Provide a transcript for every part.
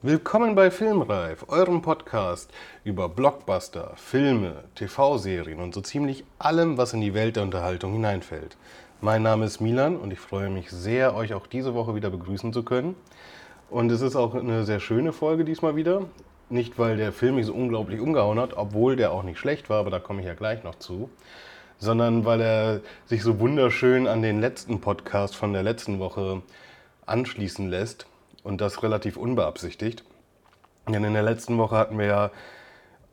Willkommen bei Filmreif, eurem Podcast über Blockbuster, Filme, TV-Serien und so ziemlich allem, was in die Welt der Unterhaltung hineinfällt. Mein Name ist Milan und ich freue mich sehr, euch auch diese Woche wieder begrüßen zu können. Und es ist auch eine sehr schöne Folge diesmal wieder. Nicht, weil der Film mich so unglaublich umgehauen hat, obwohl der auch nicht schlecht war, aber da komme ich ja gleich noch zu, sondern weil er sich so wunderschön an den letzten Podcast von der letzten Woche anschließen lässt und das relativ unbeabsichtigt. Denn in der letzten Woche hatten wir ja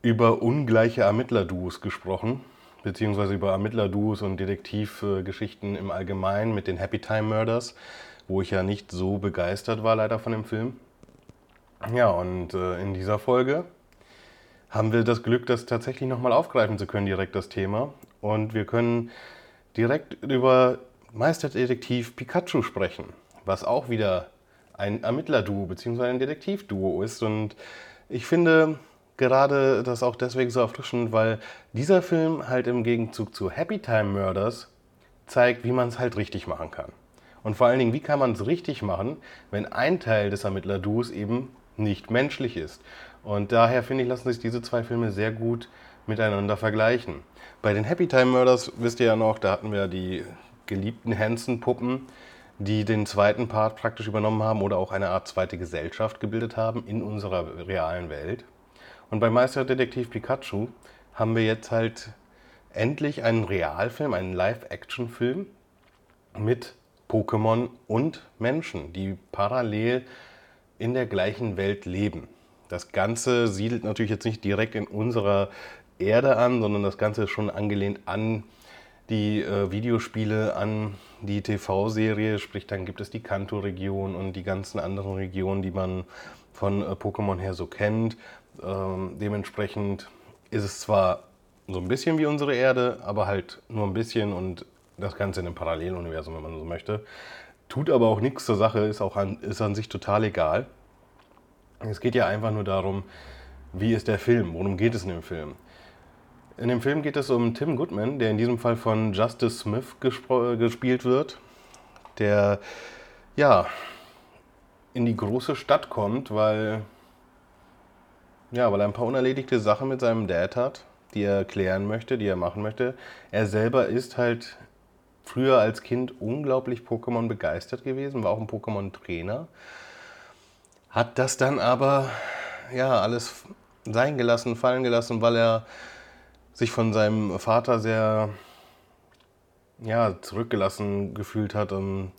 über ungleiche Ermittlerduos gesprochen, beziehungsweise über Ermittlerduos und Detektivgeschichten im Allgemeinen mit den Happy Time Murders, wo ich ja nicht so begeistert war leider von dem Film. Ja, und äh, in dieser Folge haben wir das Glück, das tatsächlich nochmal aufgreifen zu können, direkt das Thema. Und wir können direkt über Meisterdetektiv Pikachu sprechen, was auch wieder ein Ermittlerduo bzw. ein Detektivduo ist. Und ich finde gerade das auch deswegen so erfrischend, weil dieser Film halt im Gegenzug zu Happy Time Murders zeigt, wie man es halt richtig machen kann. Und vor allen Dingen, wie kann man es richtig machen, wenn ein Teil des Ermittlerduos eben nicht menschlich ist. Und daher finde ich, lassen sich diese zwei Filme sehr gut miteinander vergleichen. Bei den Happy Time Murders wisst ihr ja noch, da hatten wir die geliebten Hansen-Puppen, die den zweiten Part praktisch übernommen haben oder auch eine Art zweite Gesellschaft gebildet haben in unserer realen Welt. Und bei Meisterdetektiv Pikachu haben wir jetzt halt endlich einen Realfilm, einen Live-Action-Film mit Pokémon und Menschen, die parallel in der gleichen Welt leben. Das Ganze siedelt natürlich jetzt nicht direkt in unserer Erde an, sondern das Ganze ist schon angelehnt an die äh, Videospiele an die TV-Serie, sprich dann gibt es die Kanto-Region und die ganzen anderen Regionen, die man von äh, Pokémon her so kennt. Ähm, dementsprechend ist es zwar so ein bisschen wie unsere Erde, aber halt nur ein bisschen und das Ganze in einem Paralleluniversum, wenn man so möchte. Tut aber auch nichts zur Sache, ist, auch an, ist an sich total egal. Es geht ja einfach nur darum, wie ist der Film, worum geht es in dem Film. In dem Film geht es um Tim Goodman, der in diesem Fall von Justice Smith gespielt wird, der ja in die große Stadt kommt, weil ja, weil er ein paar unerledigte Sachen mit seinem Dad hat, die er klären möchte, die er machen möchte. Er selber ist halt früher als Kind unglaublich Pokémon begeistert gewesen, war auch ein Pokémon-Trainer. Hat das dann aber ja alles sein gelassen, fallen gelassen, weil er sich von seinem Vater sehr ja, zurückgelassen gefühlt hat, ähm,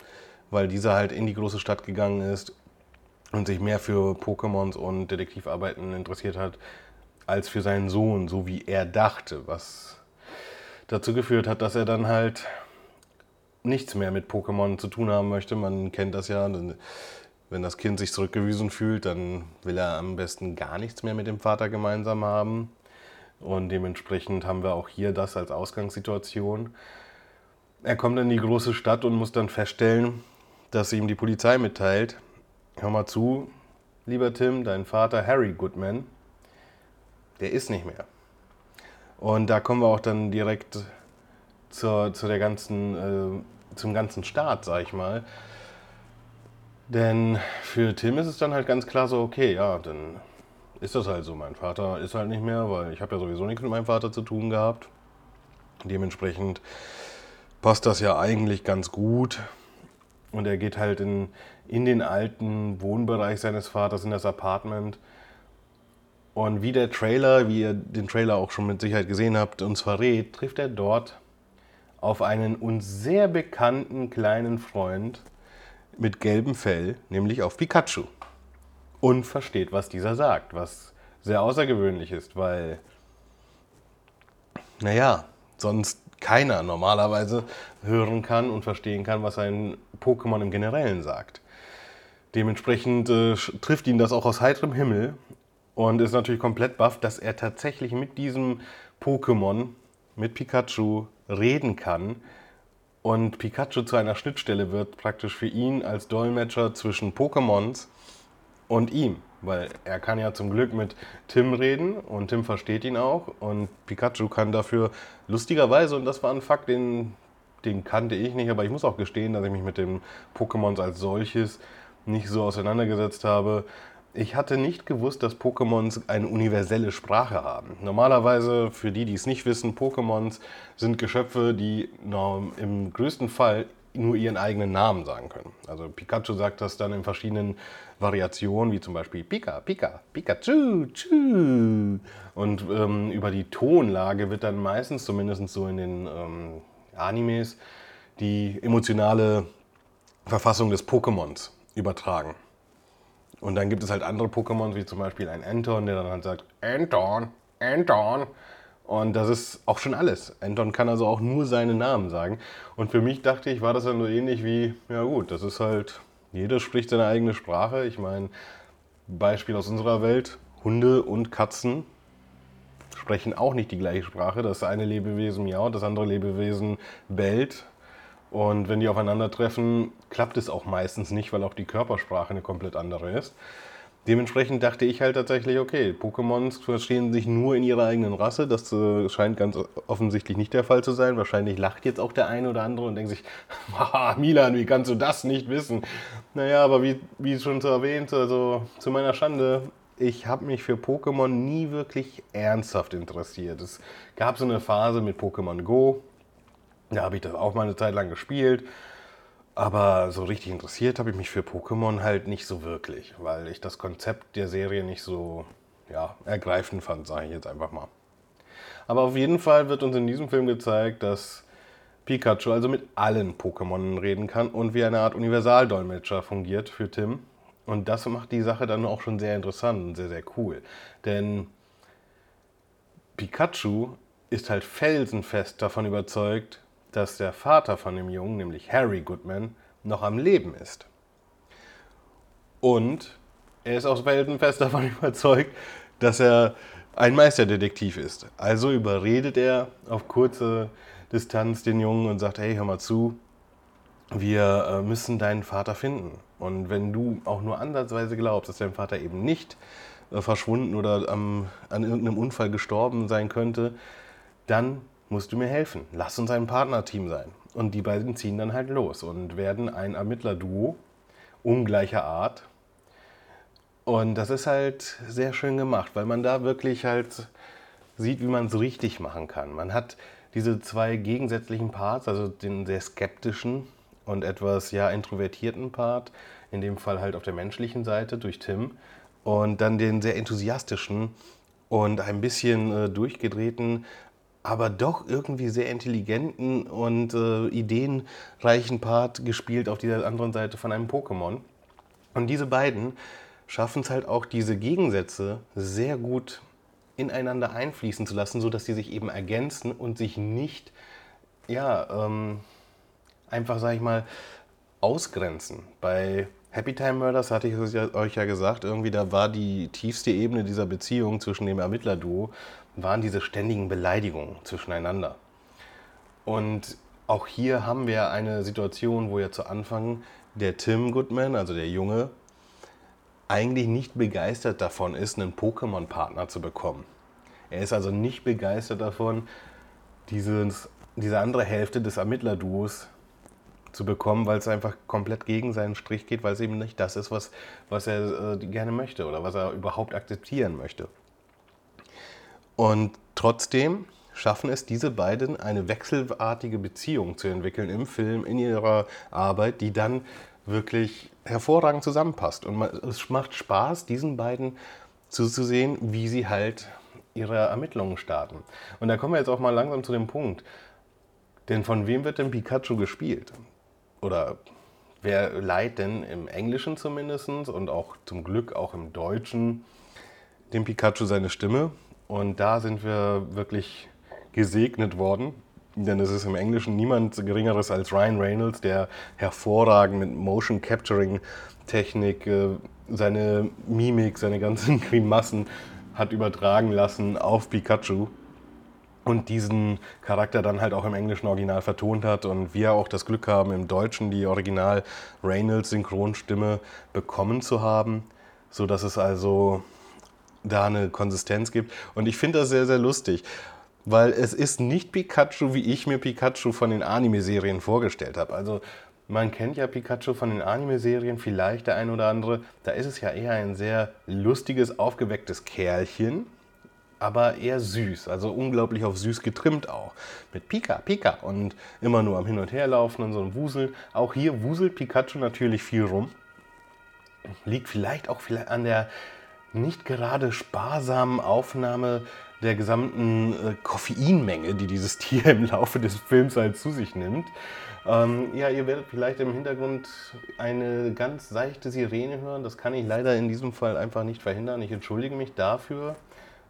weil dieser halt in die große Stadt gegangen ist und sich mehr für Pokémons und Detektivarbeiten interessiert hat, als für seinen Sohn, so wie er dachte, was dazu geführt hat, dass er dann halt nichts mehr mit Pokémon zu tun haben möchte. Man kennt das ja, wenn das Kind sich zurückgewiesen fühlt, dann will er am besten gar nichts mehr mit dem Vater gemeinsam haben. Und dementsprechend haben wir auch hier das als Ausgangssituation. Er kommt in die große Stadt und muss dann feststellen, dass ihm die Polizei mitteilt, hör mal zu, lieber Tim, dein Vater Harry Goodman, der ist nicht mehr. Und da kommen wir auch dann direkt zur, zu der ganzen, äh, zum ganzen Start, sag ich mal. Denn für Tim ist es dann halt ganz klar so, okay, ja, dann ist das halt so. Mein Vater ist halt nicht mehr, weil ich habe ja sowieso nichts mit meinem Vater zu tun gehabt. Dementsprechend passt das ja eigentlich ganz gut. Und er geht halt in, in den alten Wohnbereich seines Vaters, in das Apartment. Und wie der Trailer, wie ihr den Trailer auch schon mit Sicherheit gesehen habt, uns verrät, trifft er dort auf einen uns sehr bekannten kleinen Freund mit gelbem Fell, nämlich auf Pikachu und versteht, was dieser sagt, was sehr außergewöhnlich ist, weil, naja, sonst keiner normalerweise hören kann und verstehen kann, was ein Pokémon im Generellen sagt. Dementsprechend äh, trifft ihn das auch aus heiterem Himmel und ist natürlich komplett baff, dass er tatsächlich mit diesem Pokémon, mit Pikachu, reden kann. Und Pikachu zu einer Schnittstelle wird, praktisch für ihn als Dolmetscher zwischen Pokémons und ihm, weil er kann ja zum Glück mit Tim reden und Tim versteht ihn auch. Und Pikachu kann dafür lustigerweise, und das war ein Fakt, den, den kannte ich nicht, aber ich muss auch gestehen, dass ich mich mit den Pokémons als solches nicht so auseinandergesetzt habe. Ich hatte nicht gewusst, dass Pokémons eine universelle Sprache haben. Normalerweise, für die, die es nicht wissen, Pokémons sind Geschöpfe, die im größten Fall nur ihren eigenen Namen sagen können. Also Pikachu sagt das dann in verschiedenen Variationen, wie zum Beispiel Pika, Pika, Pikachu, Chu. Und ähm, über die Tonlage wird dann meistens, zumindest so in den ähm, Animes, die emotionale Verfassung des Pokémons übertragen. Und dann gibt es halt andere Pokémon, wie zum Beispiel ein Anton, der dann halt sagt, Anton, Anton. Und das ist auch schon alles. Anton kann also auch nur seinen Namen sagen. Und für mich dachte ich, war das dann so ähnlich wie, ja gut, das ist halt, jeder spricht seine eigene Sprache. Ich meine, Beispiel aus unserer Welt, Hunde und Katzen sprechen auch nicht die gleiche Sprache. Das eine Lebewesen miaut, das andere Lebewesen bellt. Und wenn die aufeinandertreffen, klappt es auch meistens nicht, weil auch die Körpersprache eine komplett andere ist. Dementsprechend dachte ich halt tatsächlich, okay, Pokémons verstehen sich nur in ihrer eigenen Rasse. Das äh, scheint ganz offensichtlich nicht der Fall zu sein. Wahrscheinlich lacht jetzt auch der eine oder andere und denkt sich, haha, Milan, wie kannst du das nicht wissen? Naja, aber wie, wie schon so erwähnt, also zu meiner Schande, ich habe mich für Pokémon nie wirklich ernsthaft interessiert. Es gab so eine Phase mit Pokémon Go, da habe ich das auch mal eine Zeit lang gespielt. Aber so richtig interessiert habe ich mich für Pokémon halt nicht so wirklich, weil ich das Konzept der Serie nicht so ja, ergreifend fand, sage ich jetzt einfach mal. Aber auf jeden Fall wird uns in diesem Film gezeigt, dass Pikachu also mit allen Pokémon reden kann und wie eine Art Universaldolmetscher fungiert für Tim. Und das macht die Sache dann auch schon sehr interessant und sehr, sehr cool. Denn Pikachu ist halt felsenfest davon überzeugt, dass der Vater von dem Jungen, nämlich Harry Goodman, noch am Leben ist. Und er ist auch felsenfest davon überzeugt, dass er ein Meisterdetektiv ist. Also überredet er auf kurze Distanz den Jungen und sagt, hey, hör mal zu, wir äh, müssen deinen Vater finden. Und wenn du auch nur ansatzweise glaubst, dass dein Vater eben nicht äh, verschwunden oder an irgendeinem Unfall gestorben sein könnte, dann musst du mir helfen. Lass uns ein Partnerteam sein. Und die beiden ziehen dann halt los und werden ein Ermittlerduo ungleicher Art. Und das ist halt sehr schön gemacht, weil man da wirklich halt sieht, wie man es richtig machen kann. Man hat diese zwei gegensätzlichen Parts, also den sehr skeptischen und etwas ja introvertierten Part, in dem Fall halt auf der menschlichen Seite durch Tim, und dann den sehr enthusiastischen und ein bisschen äh, durchgedrehten, aber doch irgendwie sehr intelligenten und äh, ideenreichen Part gespielt auf dieser anderen Seite von einem Pokémon. Und diese beiden schaffen es halt auch, diese Gegensätze sehr gut ineinander einfließen zu lassen, sodass sie sich eben ergänzen und sich nicht, ja, ähm, einfach, sag ich mal, ausgrenzen. Bei Happy Time Murders hatte ich euch ja gesagt, irgendwie da war die tiefste Ebene dieser Beziehung zwischen dem Ermittlerduo waren diese ständigen Beleidigungen zwischeneinander. Und auch hier haben wir eine Situation, wo ja zu Anfang der Tim Goodman, also der Junge, eigentlich nicht begeistert davon ist, einen Pokémon-Partner zu bekommen. Er ist also nicht begeistert davon, dieses, diese andere Hälfte des Ermittlerduos zu bekommen, weil es einfach komplett gegen seinen Strich geht, weil es eben nicht das ist, was, was er äh, gerne möchte oder was er überhaupt akzeptieren möchte. Und trotzdem schaffen es diese beiden, eine wechselartige Beziehung zu entwickeln im Film, in ihrer Arbeit, die dann wirklich hervorragend zusammenpasst. Und es macht Spaß, diesen beiden zuzusehen, wie sie halt ihre Ermittlungen starten. Und da kommen wir jetzt auch mal langsam zu dem Punkt. Denn von wem wird denn Pikachu gespielt? Oder wer leiht denn im Englischen zumindest und auch zum Glück auch im Deutschen dem Pikachu seine Stimme? Und da sind wir wirklich gesegnet worden, denn es ist im Englischen niemand Geringeres als Ryan Reynolds, der hervorragend mit Motion Capturing Technik äh, seine Mimik, seine ganzen Grimassen hat übertragen lassen auf Pikachu und diesen Charakter dann halt auch im englischen Original vertont hat und wir auch das Glück haben, im Deutschen die Original Reynolds Synchronstimme bekommen zu haben. sodass es also da eine Konsistenz gibt. Und ich finde das sehr, sehr lustig, weil es ist nicht Pikachu, wie ich mir Pikachu von den Anime-Serien vorgestellt habe. Also man kennt ja Pikachu von den Anime-Serien, vielleicht der ein oder andere. Da ist es ja eher ein sehr lustiges, aufgewecktes Kerlchen, aber eher süß, also unglaublich auf süß getrimmt auch. Mit Pika, Pika und immer nur am Hin und Her laufen und so ein Wuseln. Auch hier wuselt Pikachu natürlich viel rum. Liegt vielleicht auch an der nicht gerade sparsamen Aufnahme der gesamten äh, Koffeinmenge, die dieses Tier im Laufe des Films halt zu sich nimmt. Ähm, ja, ihr werdet vielleicht im Hintergrund eine ganz seichte Sirene hören. Das kann ich leider in diesem Fall einfach nicht verhindern. Ich entschuldige mich dafür,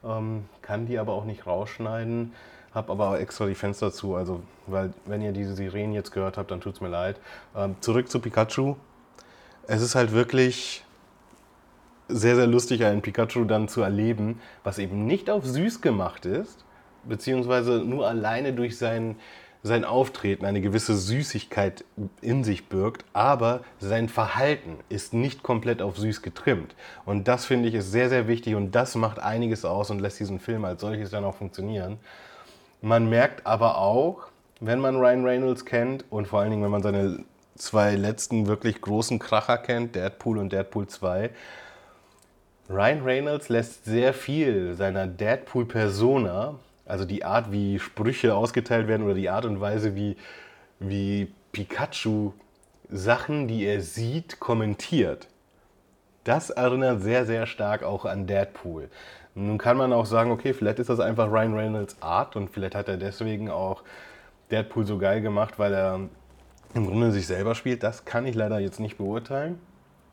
ähm, kann die aber auch nicht rausschneiden. Habe aber auch extra die Fenster zu, also weil wenn ihr diese Sirenen jetzt gehört habt, dann tut es mir leid. Ähm, zurück zu Pikachu. Es ist halt wirklich sehr, sehr lustig, einen Pikachu dann zu erleben, was eben nicht auf süß gemacht ist, beziehungsweise nur alleine durch sein, sein Auftreten eine gewisse Süßigkeit in sich birgt, aber sein Verhalten ist nicht komplett auf süß getrimmt. Und das finde ich ist sehr, sehr wichtig und das macht einiges aus und lässt diesen Film als solches dann auch funktionieren. Man merkt aber auch, wenn man Ryan Reynolds kennt und vor allen Dingen, wenn man seine zwei letzten wirklich großen Kracher kennt, Deadpool und Deadpool 2, Ryan Reynolds lässt sehr viel seiner Deadpool-Persona, also die Art, wie Sprüche ausgeteilt werden oder die Art und Weise, wie, wie Pikachu Sachen, die er sieht, kommentiert. Das erinnert sehr, sehr stark auch an Deadpool. Nun kann man auch sagen, okay, vielleicht ist das einfach Ryan Reynolds Art und vielleicht hat er deswegen auch Deadpool so geil gemacht, weil er im Grunde sich selber spielt. Das kann ich leider jetzt nicht beurteilen.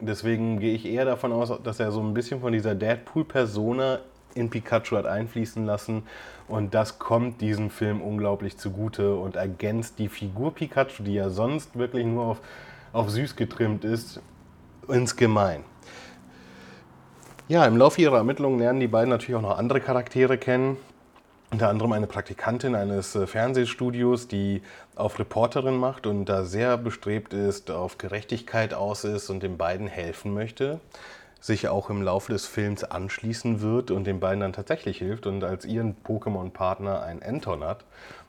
Deswegen gehe ich eher davon aus, dass er so ein bisschen von dieser Deadpool-Persona in Pikachu hat einfließen lassen. Und das kommt diesem Film unglaublich zugute und ergänzt die Figur Pikachu, die ja sonst wirklich nur auf, auf süß getrimmt ist, insgemein. Ja, im Laufe ihrer Ermittlungen lernen die beiden natürlich auch noch andere Charaktere kennen. Unter anderem eine Praktikantin eines äh, Fernsehstudios, die auf Reporterin macht und da sehr bestrebt ist, auf Gerechtigkeit aus ist und den beiden helfen möchte, sich auch im Laufe des Films anschließen wird und den beiden dann tatsächlich hilft und als ihren Pokémon-Partner ein Anton hat.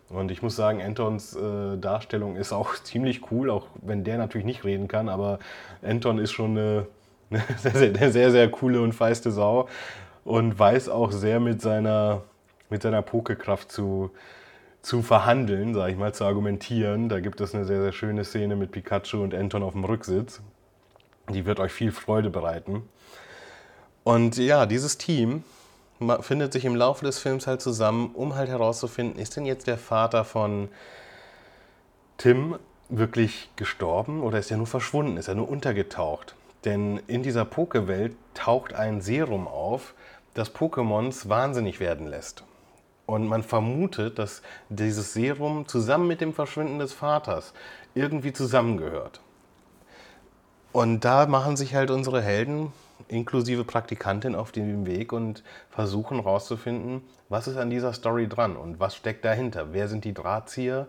Und ich muss sagen, Antons äh, Darstellung ist auch ziemlich cool, auch wenn der natürlich nicht reden kann, aber Anton ist schon eine, eine sehr, sehr, sehr, sehr coole und feiste Sau und weiß auch sehr mit seiner mit seiner Pokekraft zu, zu verhandeln, sage ich mal, zu argumentieren. Da gibt es eine sehr, sehr schöne Szene mit Pikachu und Anton auf dem Rücksitz. Die wird euch viel Freude bereiten. Und ja, dieses Team findet sich im Laufe des Films halt zusammen, um halt herauszufinden, ist denn jetzt der Vater von Tim wirklich gestorben oder ist er nur verschwunden, ist er nur untergetaucht? Denn in dieser Pokewelt taucht ein Serum auf, das Pokémons wahnsinnig werden lässt. Und man vermutet, dass dieses Serum zusammen mit dem Verschwinden des Vaters irgendwie zusammengehört. Und da machen sich halt unsere Helden inklusive Praktikantin auf den Weg und versuchen herauszufinden, was ist an dieser Story dran und was steckt dahinter, wer sind die Drahtzieher.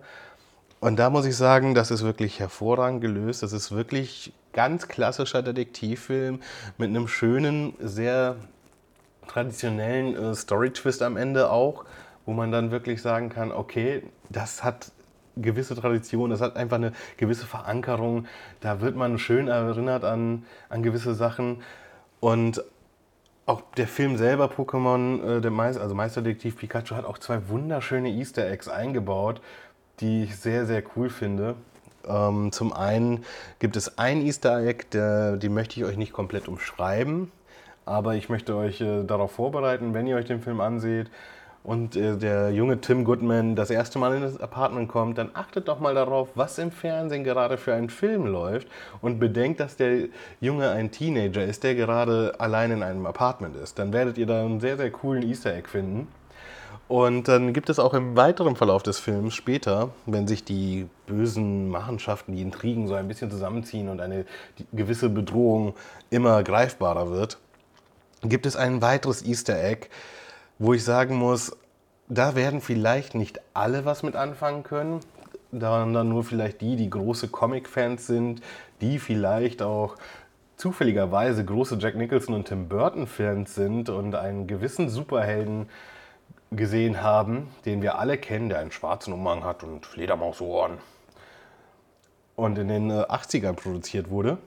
Und da muss ich sagen, das ist wirklich hervorragend gelöst. Das ist wirklich ganz klassischer Detektivfilm mit einem schönen, sehr traditionellen äh, Story-Twist am Ende auch wo man dann wirklich sagen kann, okay, das hat gewisse Tradition, das hat einfach eine gewisse Verankerung, da wird man schön erinnert an, an gewisse Sachen. Und auch der Film selber, Pokémon, äh, der Meister, also Meisterdetektiv Pikachu, hat auch zwei wunderschöne Easter Eggs eingebaut, die ich sehr, sehr cool finde. Ähm, zum einen gibt es ein Easter Egg, der, die möchte ich euch nicht komplett umschreiben, aber ich möchte euch äh, darauf vorbereiten, wenn ihr euch den Film anseht, und äh, der junge Tim Goodman das erste Mal in das Apartment kommt, dann achtet doch mal darauf, was im Fernsehen gerade für ein Film läuft und bedenkt, dass der Junge ein Teenager ist, der gerade allein in einem Apartment ist. Dann werdet ihr da einen sehr, sehr coolen Easter Egg finden. Und dann gibt es auch im weiteren Verlauf des Films später, wenn sich die bösen Machenschaften, die Intrigen so ein bisschen zusammenziehen und eine gewisse Bedrohung immer greifbarer wird, gibt es ein weiteres Easter Egg, wo ich sagen muss, da werden vielleicht nicht alle was mit anfangen können, sondern nur vielleicht die, die große Comic-Fans sind, die vielleicht auch zufälligerweise große Jack Nicholson und Tim Burton-Fans sind und einen gewissen Superhelden gesehen haben, den wir alle kennen, der einen schwarzen Umhang hat und Fledermausohren und in den 80ern äh, produziert wurde.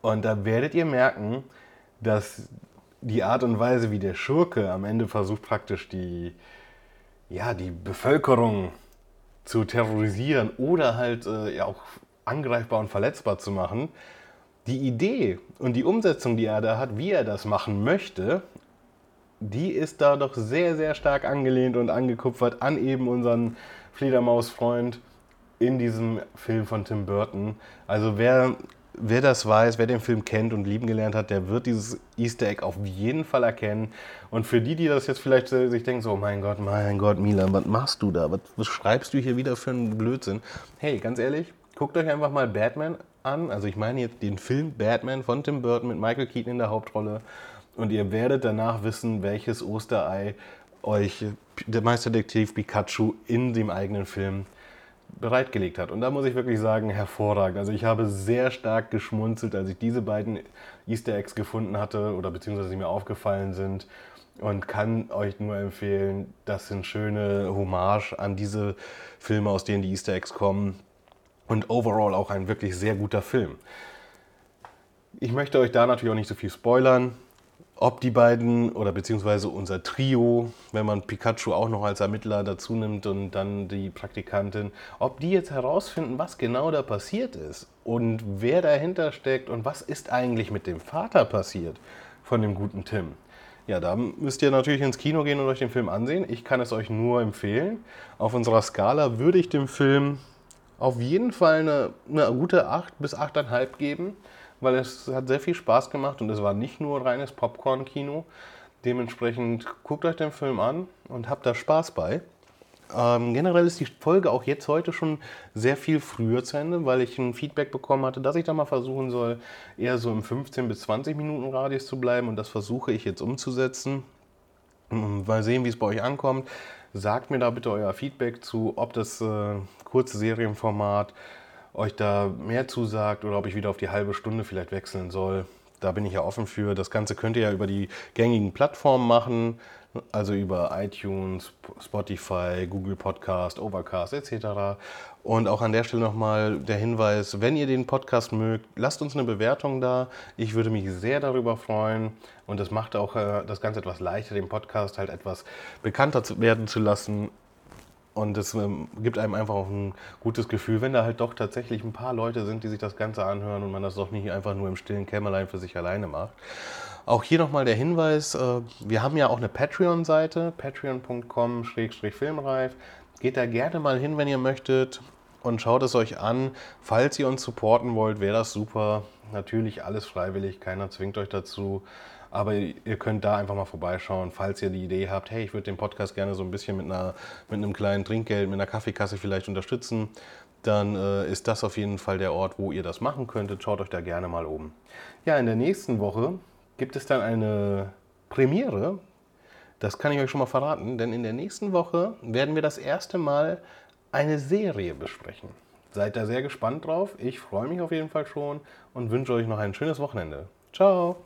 Und da werdet ihr merken, dass die Art und Weise, wie der Schurke am Ende versucht, praktisch die, ja, die Bevölkerung zu terrorisieren oder halt äh, ja auch angreifbar und verletzbar zu machen, die Idee und die Umsetzung, die er da hat, wie er das machen möchte, die ist da doch sehr, sehr stark angelehnt und angekupfert an eben unseren Fledermausfreund in diesem Film von Tim Burton. Also wer, wer das weiß, wer den Film kennt und lieben gelernt hat, der wird dieses Easter Egg auf jeden Fall erkennen. Und für die, die das jetzt vielleicht sich denken, so, mein Gott, mein Gott, Milan, was machst du da? Was, was schreibst du hier wieder für einen Blödsinn? Hey, ganz ehrlich, guckt euch einfach mal Batman an. Also ich meine jetzt den Film Batman von Tim Burton mit Michael Keaton in der Hauptrolle. Und ihr werdet danach wissen, welches Osterei euch der Meisterdetektiv Pikachu in dem eigenen Film bereitgelegt hat. Und da muss ich wirklich sagen, hervorragend. Also ich habe sehr stark geschmunzelt, als ich diese beiden Easter Eggs gefunden hatte oder beziehungsweise sie mir aufgefallen sind und kann euch nur empfehlen, das sind schöne Hommage an diese Filme, aus denen die Easter Eggs kommen und overall auch ein wirklich sehr guter Film. Ich möchte euch da natürlich auch nicht so viel spoilern ob die beiden oder beziehungsweise unser Trio, wenn man Pikachu auch noch als Ermittler dazu nimmt und dann die Praktikantin, ob die jetzt herausfinden, was genau da passiert ist und wer dahinter steckt und was ist eigentlich mit dem Vater passiert von dem guten Tim. Ja, da müsst ihr natürlich ins Kino gehen und euch den Film ansehen. Ich kann es euch nur empfehlen. Auf unserer Skala würde ich dem Film auf jeden Fall eine, eine gute 8 bis 8,5 geben weil es hat sehr viel Spaß gemacht und es war nicht nur reines Popcorn-Kino. Dementsprechend guckt euch den Film an und habt da Spaß bei. Ähm, generell ist die Folge auch jetzt heute schon sehr viel früher zu Ende, weil ich ein Feedback bekommen hatte, dass ich da mal versuchen soll, eher so im 15 bis 20 Minuten Radius zu bleiben und das versuche ich jetzt umzusetzen. Mal sehen, wie es bei euch ankommt. Sagt mir da bitte euer Feedback zu, ob das äh, kurze Serienformat euch da mehr zusagt oder ob ich wieder auf die halbe Stunde vielleicht wechseln soll. Da bin ich ja offen für. Das Ganze könnt ihr ja über die gängigen Plattformen machen, also über iTunes, Spotify, Google Podcast, Overcast etc. Und auch an der Stelle nochmal der Hinweis, wenn ihr den Podcast mögt, lasst uns eine Bewertung da. Ich würde mich sehr darüber freuen. Und das macht auch äh, das Ganze etwas leichter, den Podcast halt etwas bekannter werden zu lassen. Und es ähm, gibt einem einfach auch ein gutes Gefühl, wenn da halt doch tatsächlich ein paar Leute sind, die sich das Ganze anhören und man das doch nicht einfach nur im stillen Kämmerlein für sich alleine macht. Auch hier nochmal der Hinweis, äh, wir haben ja auch eine Patreon-Seite, patreon.com-filmreif. Geht da gerne mal hin, wenn ihr möchtet und schaut es euch an. Falls ihr uns supporten wollt, wäre das super. Natürlich alles freiwillig, keiner zwingt euch dazu. Aber ihr könnt da einfach mal vorbeischauen, falls ihr die Idee habt, hey, ich würde den Podcast gerne so ein bisschen mit, einer, mit einem kleinen Trinkgeld, mit einer Kaffeekasse vielleicht unterstützen. Dann äh, ist das auf jeden Fall der Ort, wo ihr das machen könntet. Schaut euch da gerne mal um. Ja, in der nächsten Woche gibt es dann eine Premiere. Das kann ich euch schon mal verraten, denn in der nächsten Woche werden wir das erste Mal eine Serie besprechen. Seid da sehr gespannt drauf. Ich freue mich auf jeden Fall schon und wünsche euch noch ein schönes Wochenende. Ciao!